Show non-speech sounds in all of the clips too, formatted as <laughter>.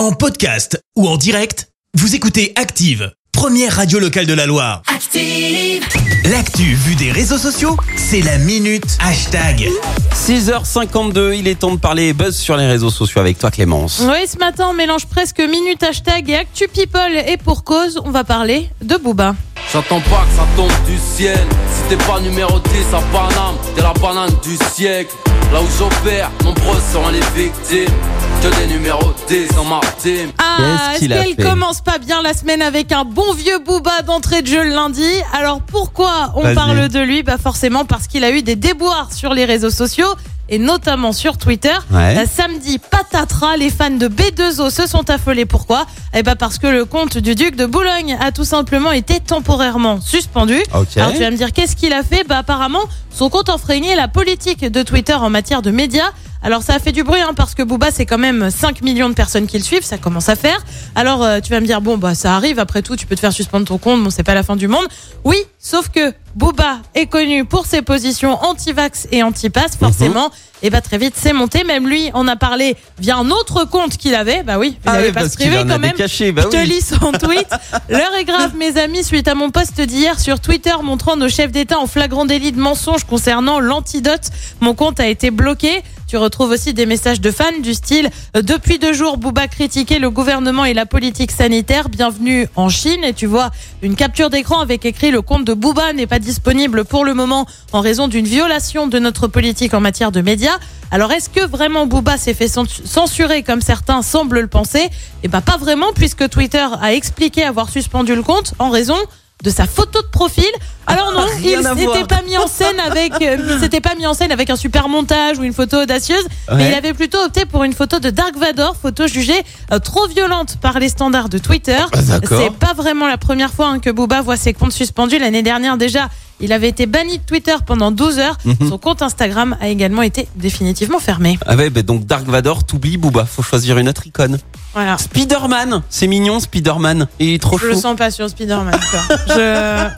En podcast ou en direct, vous écoutez Active, première radio locale de la Loire. Active. L'actu vue des réseaux sociaux, c'est la minute hashtag. 6h52, il est temps de parler buzz sur les réseaux sociaux avec toi Clémence. Oui, ce matin, on mélange presque minute hashtag et actu people. Et pour cause, on va parler de Booba. J'attends pas que ça tombe du ciel. T'es pas numéro 10 à Paname, t'es la banane du siècle. Là où j'opère, nombreux sont les victimes. Que des numéros 10 dans ma team. Ah, est-ce qu'elle commence pas bien la semaine avec un bon vieux Booba d'entrée de jeu le lundi? Alors pourquoi on Vas-y. parle de lui? Bah forcément parce qu'il a eu des déboires sur les réseaux sociaux et notamment sur Twitter. Ouais. Samedi, patatras, les fans de B2O se sont affolés. Pourquoi? Eh bah parce que le compte du duc de Boulogne a tout simplement été temporairement suspendu. Alors tu vas me dire qu'est-ce qu'il a fait? Bah apparemment son compte enfreignait la politique de Twitter en matière de médias. Alors ça a fait du bruit hein, parce que Booba c'est quand même 5 millions de personnes qui le suivent, ça commence à faire. Alors euh, tu vas me dire bon bah ça arrive après tout, tu peux te faire suspendre ton compte, bon c'est pas la fin du monde. Oui, sauf que Booba est connu pour ses positions anti-vax et anti-pass forcément. Et bah très vite c'est monté, même lui en a parlé via un autre compte qu'il avait. Bah oui, il Ah avait oui, pas parce a quand même. cachés, bah Je te oui. lis son tweet. <laughs> L'heure est grave, mes amis, suite à mon post d'hier sur Twitter montrant nos chefs d'État en flagrant délit de mensonge concernant l'antidote. Mon compte a été bloqué. Tu retrouves aussi des messages de fans du style euh, Depuis deux jours, Bouba critiquait le gouvernement et la politique sanitaire. Bienvenue en Chine. Et tu vois une capture d'écran avec écrit Le compte de Bouba n'est pas disponible pour le moment en raison d'une violation de notre politique en matière de médias. Alors est-ce que vraiment Booba s'est fait cens- censurer comme certains semblent le penser? Eh ben pas vraiment puisque Twitter a expliqué avoir suspendu le compte en raison de sa photo de profil. Alors non, il Rien s'était pas mis en scène avec euh, il <laughs> s'était pas mis en scène avec un super montage ou une photo audacieuse, mais il avait plutôt opté pour une photo de Dark Vador, photo jugée euh, trop violente par les standards de Twitter. Ah. C'est pas vraiment la première fois hein, que Booba voit ses comptes suspendus l'année dernière déjà. Il avait été banni de Twitter pendant 12 heures. Mhm. Son compte Instagram a également été définitivement fermé. Ah ouais, bah donc Dark Vador, t'oublies Booba, faut choisir une autre icône. Voilà. Spider-Man, c'est mignon Spider-Man, il est trop Je le sens pas sur Spider-Man. quoi. <laughs> je,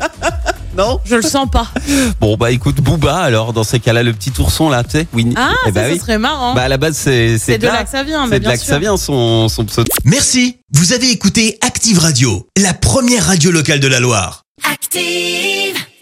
Non je le sens pas. Bon bah écoute Booba alors dans ces cas-là le petit ourson là, tu sais, Winnie. Ah, Eh bah ça, oui. serait marrant. Bah à la base c'est c'est de là que ça vient, mais C'est de là que ça vient son son pseudo. Merci, vous avez écouté Active Radio, la première radio locale de la Loire. Active.